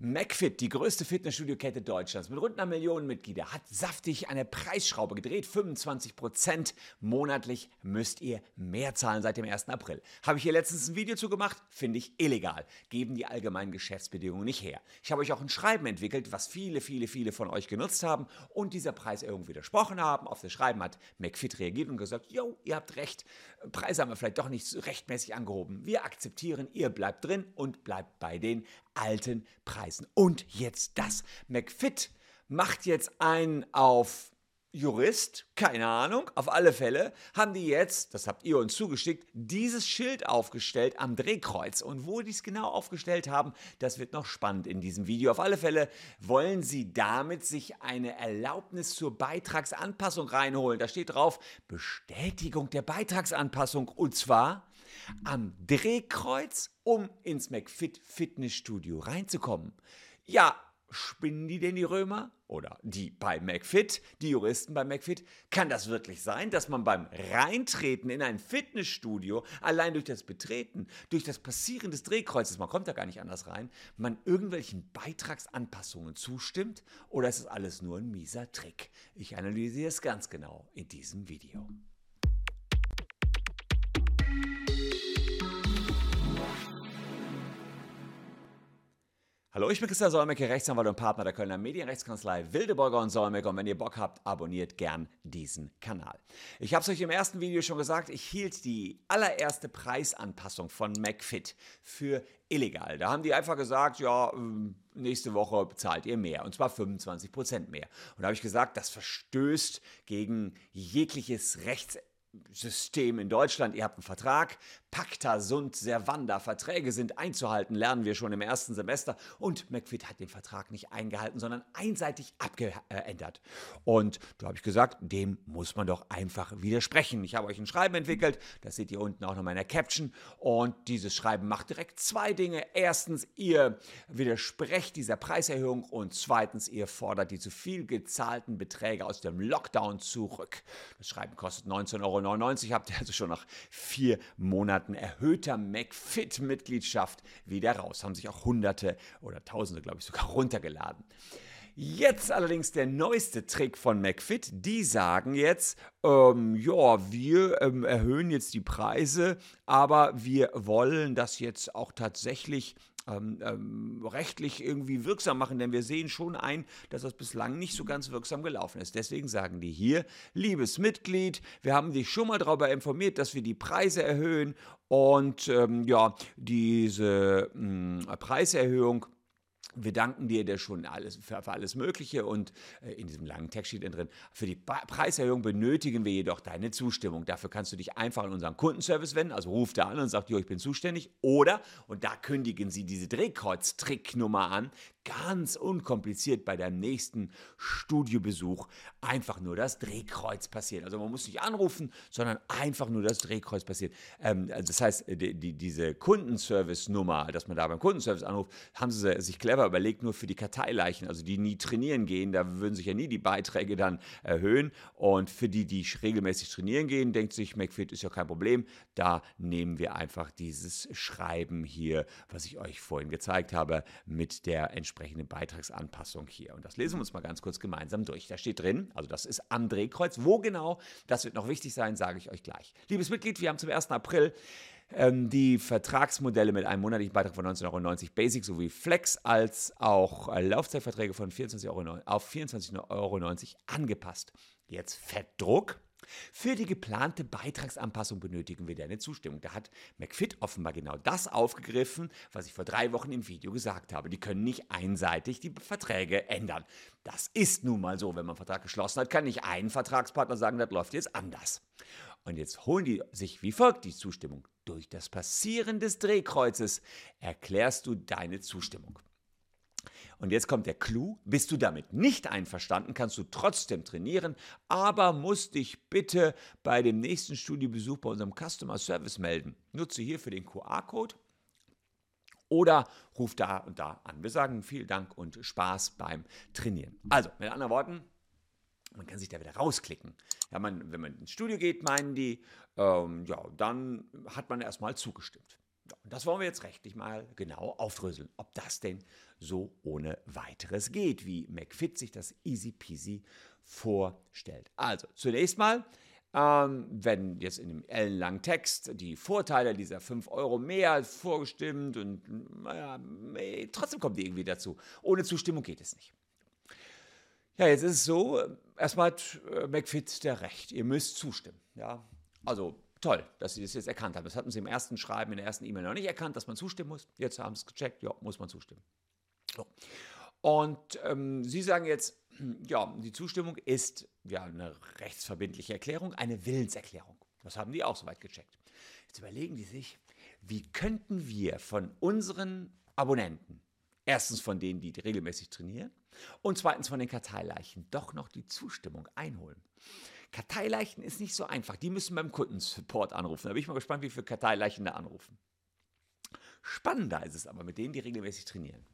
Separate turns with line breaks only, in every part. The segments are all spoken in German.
McFit, die größte Fitnessstudio-Kette Deutschlands mit rund einer Million Mitglieder, hat saftig eine Preisschraube gedreht. 25 Prozent monatlich müsst ihr mehr zahlen seit dem 1. April. Habe ich hier letztens ein Video zu gemacht? Finde ich illegal. Geben die allgemeinen Geschäftsbedingungen nicht her. Ich habe euch auch ein Schreiben entwickelt, was viele, viele, viele von euch genutzt haben und dieser Preiserhöhung widersprochen haben. Auf das Schreiben hat McFit reagiert und gesagt, jo, ihr habt recht, Preise haben wir vielleicht doch nicht rechtmäßig angehoben. Wir akzeptieren, ihr bleibt drin und bleibt bei den alten Preisen. Und jetzt das. McFit macht jetzt ein auf Jurist, keine Ahnung, auf alle Fälle haben die jetzt, das habt ihr uns zugeschickt, dieses Schild aufgestellt am Drehkreuz. Und wo die es genau aufgestellt haben, das wird noch spannend in diesem Video. Auf alle Fälle wollen sie damit sich eine Erlaubnis zur Beitragsanpassung reinholen. Da steht drauf, Bestätigung der Beitragsanpassung. Und zwar am Drehkreuz, um ins McFit Fitnessstudio reinzukommen. Ja, spinnen die denn die Römer? Oder die bei McFit, die Juristen bei McFit? Kann das wirklich sein, dass man beim Reintreten in ein Fitnessstudio, allein durch das Betreten, durch das Passieren des Drehkreuzes, man kommt da gar nicht anders rein, man irgendwelchen Beitragsanpassungen zustimmt? Oder ist es alles nur ein mieser Trick? Ich analysiere es ganz genau in diesem Video. Hallo, ich bin Christian Solmecke, Rechtsanwalt und Partner der Kölner Medienrechtskanzlei Wildeborger und Solmecke. Und wenn ihr Bock habt, abonniert gern diesen Kanal. Ich habe es euch im ersten Video schon gesagt, ich hielt die allererste Preisanpassung von McFit für illegal. Da haben die einfach gesagt, ja, ähm, nächste Woche bezahlt ihr mehr. Und zwar 25 Prozent mehr. Und da habe ich gesagt, das verstößt gegen jegliches Rechts System in Deutschland. Ihr habt einen Vertrag, Pacta sunt servanda, Verträge sind einzuhalten, lernen wir schon im ersten Semester. Und McFit hat den Vertrag nicht eingehalten, sondern einseitig abgeändert. Und da habe ich gesagt, dem muss man doch einfach widersprechen. Ich habe euch ein Schreiben entwickelt, das seht ihr unten auch noch in meiner Caption. Und dieses Schreiben macht direkt zwei Dinge. Erstens, ihr widersprecht dieser Preiserhöhung und zweitens, ihr fordert die zu viel gezahlten Beträge aus dem Lockdown zurück. Das Schreiben kostet 19,99 Euro, habt ihr also schon nach vier Monaten Monaten erhöhter McFit-Mitgliedschaft wieder raus. Haben sich auch Hunderte oder Tausende, glaube ich, sogar runtergeladen. Jetzt allerdings der neueste Trick von McFit. Die sagen jetzt, ähm, ja, wir ähm, erhöhen jetzt die Preise, aber wir wollen das jetzt auch tatsächlich ähm, ähm, rechtlich irgendwie wirksam machen, denn wir sehen schon ein, dass das bislang nicht so ganz wirksam gelaufen ist. Deswegen sagen die hier, liebes Mitglied, wir haben dich schon mal darüber informiert, dass wir die Preise erhöhen und ähm, ja, diese mh, hm, Preiserhöhung wir danken dir der schon alles, für, für, alles Mögliche und äh, in diesem langen Text drin, für die ba Preiserhöhung benötigen wir jedoch deine Zustimmung. Dafür kannst du dich einfach an unseren Kundenservice wenden, also ruf da an und sagt, jo, ich bin zuständig. Oder, und da kündigen sie diese Drehkreuz-Tricknummer an, ganz unkompliziert bei deinem nächsten Studiobesuch einfach nur das Drehkreuz passiert. Also man muss nicht anrufen, sondern einfach nur das Drehkreuz passiert. Ähm, also das heißt, die, die, diese Kundenservice-Nummer, dass man da beim Kundenservice anruft, haben sie sich clever überlegt, nur für die Karteileichen, also die nie trainieren gehen, da würden sich ja nie die Beiträge dann erhöhen. Und für die, die regelmäßig trainieren gehen, denkt sich, McFit ist ja kein Problem. Da nehmen wir einfach dieses Schreiben hier, was ich euch vorhin gezeigt habe, mit der entsprechenden entsprechende Beitragsanpassung hier. Und das lesen wir uns mal ganz kurz gemeinsam durch. Da steht drin, also das ist am Drehkreuz. Wo genau, das wird noch wichtig sein, sage ich euch gleich. Liebes Mitglied, wir haben zum 1. April ähm, die Vertragsmodelle mit einem monatlichen Beitrag von 19,90 Euro Basic sowie Flex als auch äh, Laufzeitverträge von 24 Euro auf 24,90 Euro angepasst. Jetzt Fettdruck. Für die geplante Beitragsanpassung benötigen wir deine Zustimmung. Da hat McFit offenbar genau das aufgegriffen, was ich vor drei Wochen im Video gesagt habe. Die können nicht einseitig die Verträge ändern. Das ist nun mal so. Wenn man einen Vertrag geschlossen hat, kann nicht ein Vertragspartner sagen, das läuft jetzt anders. Und jetzt holen die sich wie folgt die Zustimmung. Durch das Passieren des Drehkreuzes erklärst du deine Zustimmung. Und jetzt kommt der Clou. Bist du damit nicht einverstanden, kannst du trotzdem trainieren, aber musst dich bitte bei dem nächsten Studiobesuch bei unserem Customer Service melden. Nutze hierfür den QR-Code oder ruf da und da an. Wir sagen vielen Dank und Spaß beim Trainieren. Also, mit anderen Worten, man kann sich da wieder rausklicken. Ja, man, wenn man ins Studio geht, meinen die, ähm, ja, dann hat man erstmal zugestimmt. Das wollen wir jetzt rechtlich mal genau aufdröseln, ob das denn so ohne weiteres geht, wie McFit sich das easy peasy vorstellt. Also zunächst mal, ähm, wenn jetzt in dem ellenlangen Text die Vorteile dieser 5 Euro mehr vorgestimmt und naja, trotzdem kommt die irgendwie dazu. Ohne Zustimmung geht es nicht. Ja, jetzt ist es so, erstmal hat äh, McFit der Recht, ihr müsst zustimmen. Ja, also toll, dass Sie das jetzt erkannt haben. Das hatten Sie im ersten Schreiben, in der ersten E-Mail noch nicht erkannt, dass man zustimmen muss. Jetzt haben Sie es gecheckt, ja, muss man zustimmen. So. Und ähm, Sie sagen jetzt, ja, die Zustimmung ist ja eine rechtsverbindliche Erklärung, eine Willenserklärung. Das haben die auch soweit gecheckt. Jetzt überlegen die sich, wie könnten wir von unseren Abonnenten, erstens von denen, die regelmäßig trainieren, und zweitens von den Karteileichen doch noch die Zustimmung einholen. Karteileichen ist nicht so einfach. Die müssen beim Kundensupport anrufen. Da bin ich mal gespannt, wie viele Karteileichen da anrufen. Spannender ist es aber mit denen, die regelmäßig trainieren.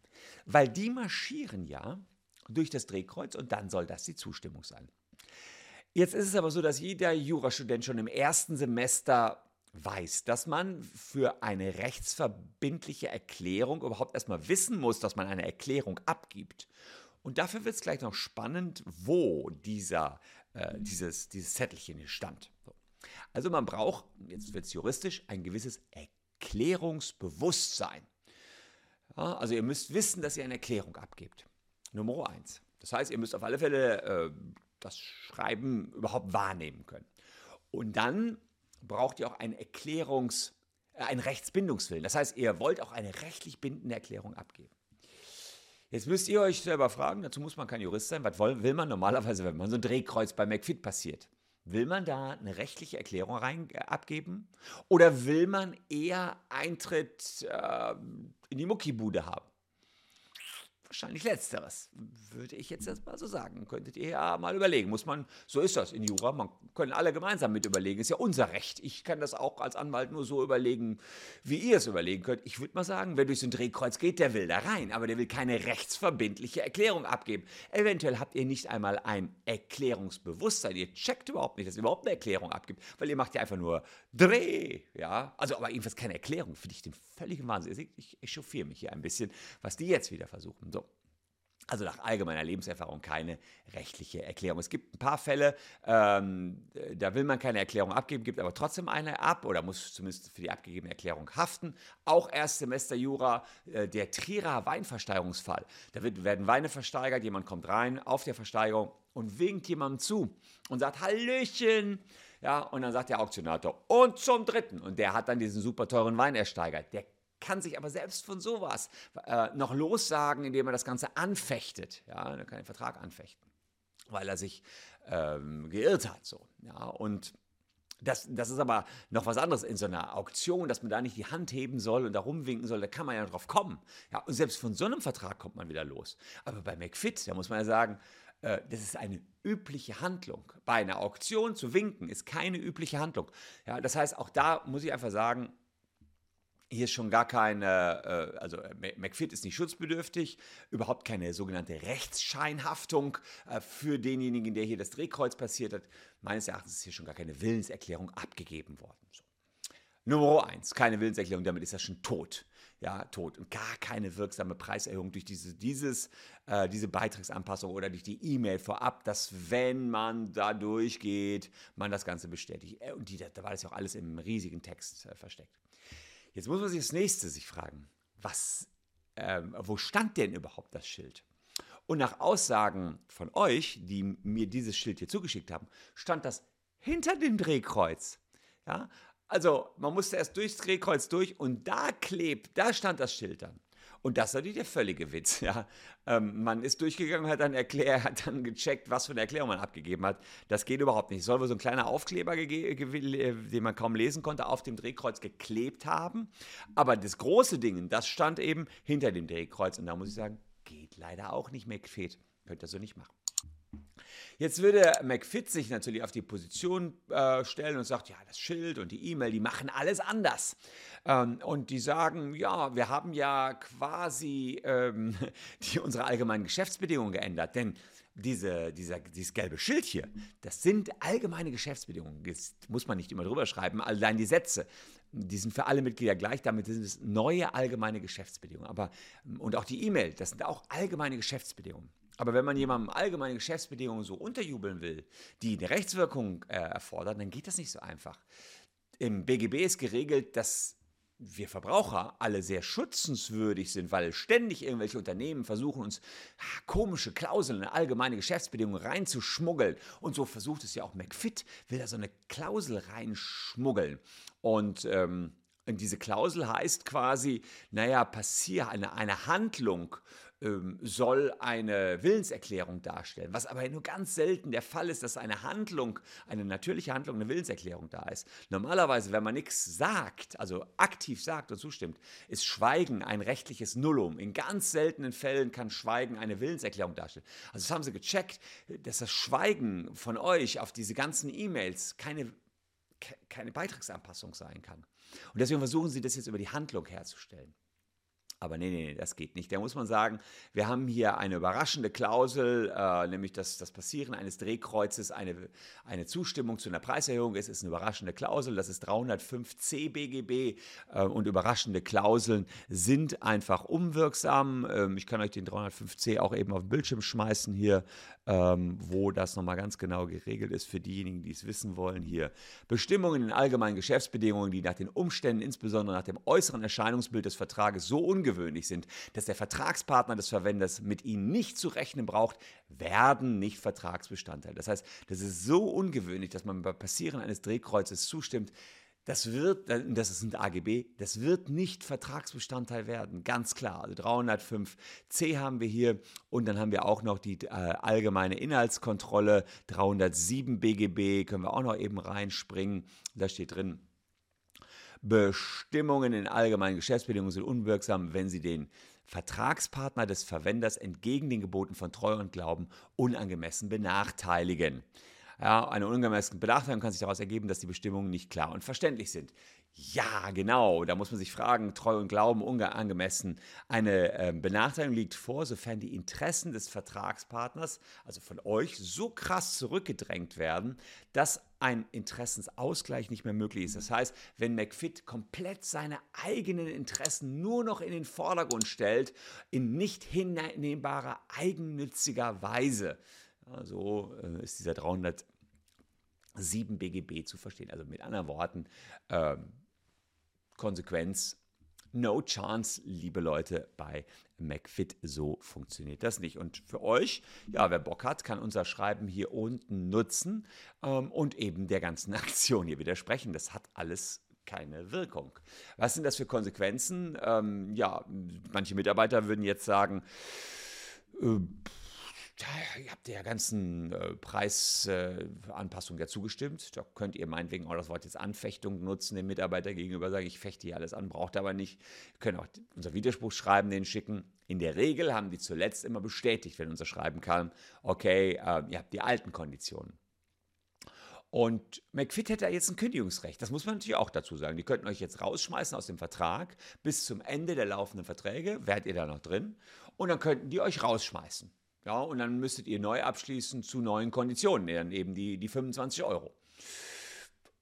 Weil die marschieren ja durch das Drehkreuz und dann soll das die Zustimmung sein. Jetzt ist es aber so, dass jeder Jurastudent schon im ersten Semester weiß, dass man für eine rechtsverbindliche Erklärung überhaupt erstmal wissen muss, dass man eine Erklärung abgibt. Und dafür wird es gleich noch spannend, wo dieser, äh, dieses, dieses Zettelchen hier stand. So. Also man braucht, jetzt wird es juristisch, ein gewisses Erklärungsbewusstsein. Ja, also ihr müsst wissen, dass ihr eine Erklärung abgebt. Nummer eins. Das heißt, ihr müsst auf alle Fälle äh, das Schreiben überhaupt wahrnehmen können. Und dann braucht ihr auch einen Erklärungs-, äh, einen Rechtsbindungswillen. Das heißt, ihr wollt auch eine rechtlich bindende Erklärung abgeben. Jetzt müsst ihr euch selber fragen, dazu muss man kein Jurist sein, was will man normalerweise, wenn man so ein Drehkreuz bei McFit passiert? Will man da eine rechtliche Erklärung rein, äh, abgeben? Oder will man eher Eintritt äh, in die Muckibude haben? Wahrscheinlich letzteres, würde ich jetzt erstmal so sagen. Könntet ihr ja mal überlegen. Muss man, so ist das in Jura, man können alle gemeinsam mit überlegen. Ist ja unser Recht. Ich kann das auch als Anwalt nur so überlegen, wie ihr es überlegen könnt. Ich würde mal sagen, wer durch so ein Drehkreuz geht, der will da rein, aber der will keine rechtsverbindliche Erklärung abgeben. Eventuell habt ihr nicht einmal ein Erklärungsbewusstsein. Ihr checkt überhaupt nicht, dass ihr überhaupt eine Erklärung abgibt, weil ihr macht ja einfach nur Dreh, ja. Also, aber jedenfalls keine Erklärung. Finde ich den völligen Wahnsinn. Ich, ich, ich chauffiere mich hier ein bisschen, was die jetzt wieder versuchen. So. Also nach allgemeiner Lebenserfahrung keine rechtliche Erklärung. Es gibt ein paar Fälle, ähm, da will man keine Erklärung abgeben, gibt aber trotzdem eine ab oder muss zumindest für die abgegebene Erklärung haften. Auch Erstsemester Jura, äh, der Trierer Weinversteigerungsfall. Da wird, werden Weine versteigert, jemand kommt rein auf der Versteigerung und winkt jemandem zu und sagt Hallöchen. Ja, und dann sagt der Auktionator und zum dritten. Und der hat dann diesen super teuren Wein ersteigert. Der kann sich aber selbst von sowas äh, noch lossagen, indem er das Ganze anfechtet. Ja, er kann den Vertrag anfechten, weil er sich ähm, geirrt hat. So. Ja, und das, das ist aber noch was anderes in so einer Auktion, dass man da nicht die Hand heben soll und da rumwinken soll, da kann man ja drauf kommen. Ja, und selbst von so einem Vertrag kommt man wieder los. Aber bei McFit, da muss man ja sagen, äh, das ist eine übliche Handlung. Bei einer Auktion zu winken ist keine übliche Handlung. Ja, das heißt, auch da muss ich einfach sagen, hier ist schon gar keine, äh, also äh, McFit ist nicht schutzbedürftig, überhaupt keine sogenannte Rechtsscheinhaftung äh, für denjenigen, der hier das Drehkreuz passiert hat. Meines Erachtens ist hier schon gar keine Willenserklärung abgegeben worden. So. Nummer eins, keine Willenserklärung, damit ist er schon tot. Ja, tot. Und gar keine wirksame Preiserhöhung durch diese, dieses, äh, diese Beitragsanpassung oder durch die E-Mail vorab, dass wenn man da durchgeht, man das Ganze bestätigt. Und die, da war das ja auch alles im riesigen Text äh, versteckt. Jetzt muss man sich das nächste sich fragen. Was, ähm, wo stand denn überhaupt das Schild? Und nach Aussagen von euch, die mir dieses Schild hier zugeschickt haben, stand das hinter dem Drehkreuz. Ja? Also man musste erst durchs Drehkreuz durch und da klebt, da stand das Schild dann. Und das ist natürlich der völlige Witz. Ja. Ähm, man ist durchgegangen, hat dann, erklär, hat dann gecheckt, was für eine Erklärung man abgegeben hat. Das geht überhaupt nicht. Es soll wohl so ein kleiner Aufkleber, den man kaum lesen konnte, auf dem Drehkreuz geklebt haben. Aber das große Ding, das stand eben hinter dem Drehkreuz. Und da muss ich sagen, geht leider auch nicht mehr quet. Könnt ihr so nicht machen. Jetzt würde McFit sich natürlich auf die Position äh, stellen und sagt, ja, das Schild und die E-Mail, die machen alles anders. Ähm, und die sagen, ja, wir haben ja quasi ähm, die, unsere allgemeinen Geschäftsbedingungen geändert, denn diese, dieser, dieses gelbe Schild hier, das sind allgemeine Geschäftsbedingungen. Das muss man nicht immer drüber schreiben, allein die Sätze. Die sind für alle Mitglieder gleich, damit sind es neue allgemeine Geschäftsbedingungen. Aber, und auch die E-Mail, das sind auch allgemeine Geschäftsbedingungen. Aber wenn man jemandem allgemeine Geschäftsbedingungen so unterjubeln will, die eine Rechtswirkung äh, erfordern, dann geht das nicht so einfach. Im BGB ist geregelt, dass wir Verbraucher alle sehr schützenswürdig sind, weil ständig irgendwelche Unternehmen versuchen, uns ah, komische Klauseln in allgemeine Geschäftsbedingungen reinzuschmuggeln. Und so versucht es ja auch McFit, will da so eine Klausel reinschmuggeln. Und ähm, diese Klausel heißt quasi, naja, passier eine, eine Handlung ähm, soll eine Willenserklärung darstellen, was aber nur ganz selten der Fall ist, dass eine Handlung, eine natürliche Handlung, eine Willenserklärung da ist. Normalerweise, wenn man nichts sagt, also aktiv sagt und zustimmt, ist Schweigen ein rechtliches Nullum. In ganz seltenen Fällen kann Schweigen eine Willenserklärung darstellen. Also das haben sie gecheckt, dass das Schweigen von euch auf diese ganzen E-Mails keine, keine Beitragsanpassung sein kann. Und deswegen versuchen sie das jetzt über die Handlung herzustellen. Aber nee, nee, nee, das geht nicht. Da muss man sagen, wir haben hier eine überraschende Klausel, äh, nämlich dass das Passieren eines Drehkreuzes eine, eine Zustimmung zu einer Preiserhöhung ist, ist eine überraschende Klausel. Das ist 305c BGB äh, und überraschende Klauseln sind einfach unwirksam. Ähm, ich kann euch den 305c auch eben auf den Bildschirm schmeißen hier, ähm, wo das nochmal ganz genau geregelt ist für diejenigen, die es wissen wollen. Hier Bestimmungen in allgemeinen Geschäftsbedingungen, die nach den Umständen, insbesondere nach dem äußeren Erscheinungsbild des Vertrages so ungewöhnlich ungewöhnlich sind, dass der Vertragspartner des Verwenders mit ihnen nicht zu rechnen braucht, werden nicht Vertragsbestandteil. Das heißt, das ist so ungewöhnlich, dass man beim Passieren eines Drehkreuzes zustimmt. Das wird, das ist ein AGB, das wird nicht Vertragsbestandteil werden, ganz klar. Also 305c haben wir hier und dann haben wir auch noch die äh, allgemeine Inhaltskontrolle, 307 BGB, können wir auch noch eben reinspringen. Da steht drin, Bestimmungen in allgemeinen Geschäftsbedingungen sind unwirksam, wenn sie den Vertragspartner des Verwenders entgegen den Geboten von Treue und Glauben unangemessen benachteiligen. Ja, eine unangemessene Benachteiligung kann sich daraus ergeben, dass die Bestimmungen nicht klar und verständlich sind. Ja, genau. Da muss man sich fragen, Treu und Glauben unangemessen. Eine äh, Benachteiligung liegt vor, sofern die Interessen des Vertragspartners, also von euch, so krass zurückgedrängt werden, dass ein Interessensausgleich nicht mehr möglich ist. Das heißt, wenn McFit komplett seine eigenen Interessen nur noch in den Vordergrund stellt, in nicht hinnehmbarer, eigennütziger Weise. Ja, so äh, ist dieser 307 BGB zu verstehen. Also mit anderen Worten, ähm, Konsequenz, no chance, liebe Leute, bei McFit. So funktioniert das nicht. Und für euch, ja, wer Bock hat, kann unser Schreiben hier unten nutzen ähm, und eben der ganzen Aktion hier widersprechen. Das hat alles keine Wirkung. Was sind das für Konsequenzen? Ähm, ja, manche Mitarbeiter würden jetzt sagen, äh, ihr habt der ganzen äh, Preisanpassung äh, ja zugestimmt. Da könnt ihr meinetwegen auch das Wort jetzt Anfechtung nutzen, dem Mitarbeiter gegenüber sagen, ich fechte hier alles an, braucht aber nicht. Wir können auch unser Widerspruch schreiben, den schicken. In der Regel haben die zuletzt immer bestätigt, wenn unser Schreiben kam, okay, äh, ihr habt die alten Konditionen. Und McFit hätte jetzt ein Kündigungsrecht. Das muss man natürlich auch dazu sagen. Die könnten euch jetzt rausschmeißen aus dem Vertrag. Bis zum Ende der laufenden Verträge wärt ihr da noch drin. Und dann könnten die euch rausschmeißen. Ja, und dann müsstet ihr neu abschließen zu neuen Konditionen, dann eben die, die 25 Euro.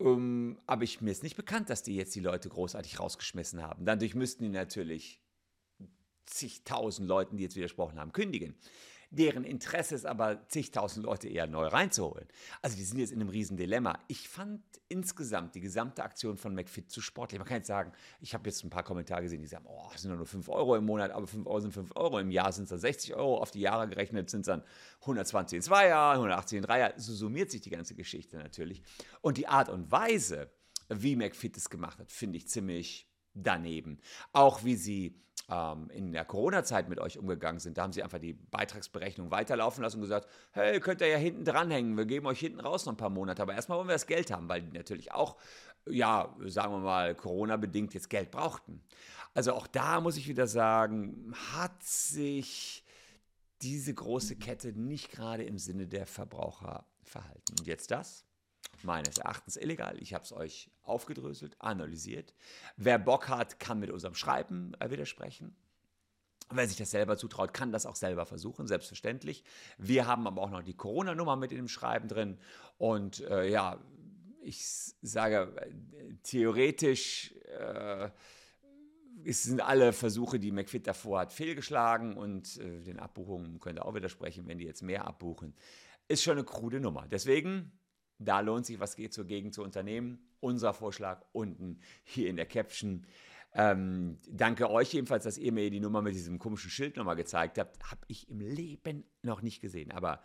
Ähm, aber ich, mir ist nicht bekannt, dass die jetzt die Leute großartig rausgeschmissen haben. Dadurch müssten die natürlich zigtausend Leuten, die jetzt widersprochen haben, kündigen deren Interesse ist aber, zigtausend Leute eher neu reinzuholen. Also die sind jetzt in einem riesen Dilemma. Ich fand insgesamt die gesamte Aktion von McFit zu sportlich. Man kann jetzt sagen, ich habe jetzt ein paar Kommentare gesehen, die sagen, oh, das sind nur 5 Euro im Monat, aber 5 Euro sind 5 Euro. Im Jahr sind es dann 60 Euro, auf die Jahre gerechnet sind es dann 120 in zwei Jahren, 180 in drei Jahren. So summiert sich die ganze Geschichte natürlich. Und die Art und Weise, wie McFit es gemacht hat, finde ich ziemlich daneben. Auch wie sie ähm, in der Corona-Zeit mit euch umgegangen sind, da haben sie einfach die Beitragsberechnung weiterlaufen lassen und gesagt, hey, könnt ihr ja hinten dranhängen, wir geben euch hinten raus noch ein paar Monate, aber erstmal wollen wir das Geld haben, weil die natürlich auch, ja, sagen wir mal, Corona-bedingt jetzt Geld brauchten. Also auch da muss ich wieder sagen, hat sich diese große Kette nicht gerade im Sinne der Verbraucher verhalten. Und jetzt das? Meines Erachtens illegal. Ich habe es euch aufgedröselt, analysiert. Wer Bock hat, kann mit unserem Schreiben äh, widersprechen. Wer sich das selber zutraut, kann das auch selber versuchen, selbstverständlich. Wir haben aber auch noch die Corona-Nummer mit in dem Schreiben drin. Und äh, ja, ich sage, äh, theoretisch äh, sind alle Versuche, die McFit davor hat, fehlgeschlagen und äh, den Abbuchungen könnt ihr auch widersprechen, wenn die jetzt mehr abbuchen. Ist schon eine krude Nummer. Deswegen, da lohnt sich, was geht zur Gegend zu unternehmen. Unser Vorschlag unten hier in der Caption. Ähm, danke euch jedenfalls, dass ihr mir die Nummer mit diesem komischen Schild nochmal gezeigt habt. Habe ich im Leben noch nicht gesehen. Aber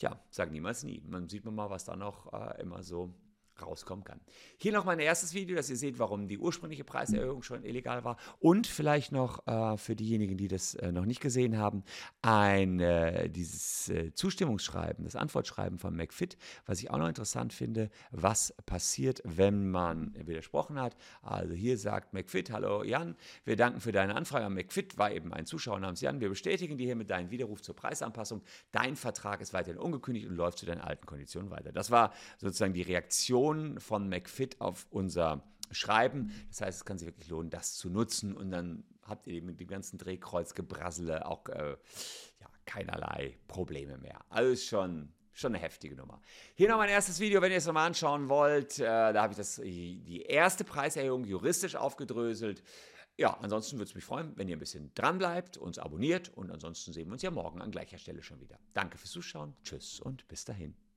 ja, sag niemals nie. Man sieht mal, was da noch äh, immer so rauskommen kann. Hier noch mein erstes Video, dass ihr seht, warum die ursprüngliche Preiserhöhung schon illegal war. Und vielleicht noch äh, für diejenigen, die das äh, noch nicht gesehen haben, ein äh, dieses äh, Zustimmungsschreiben, das Antwortschreiben von McFit, was ich auch noch interessant finde, was passiert, wenn man widersprochen hat. Also hier sagt McFit, hallo Jan, wir danken für deine Anfrage. McFit war eben ein Zuschauer namens Jan. Wir bestätigen dir hiermit deinen Widerruf zur Preisanpassung. Dein Vertrag ist weiterhin ungekündigt und läuft zu deinen alten Konditionen weiter. Das war sozusagen die Reaktion Reaktion von McFit auf unser Schreiben. Das heißt, es kann sich wirklich lohnen, das zu nutzen und dann habt ihr mit dem ganzen Drehkreuzgebrassele auch äh, ja, keinerlei Probleme mehr. Ist schon, schon eine heftige Nummer. Hier noch mein erstes Video, wenn ihr es nochmal anschauen wollt. Äh, da habe ich das, die erste Preiserhöhung juristisch aufgedröselt. Ja, ansonsten würde es mich freuen, wenn ihr ein bisschen dran bleibt, uns abonniert und ansonsten sehen wir uns ja morgen an gleicher Stelle schon wieder. Danke fürs Zuschauen, tschüss und bis dahin.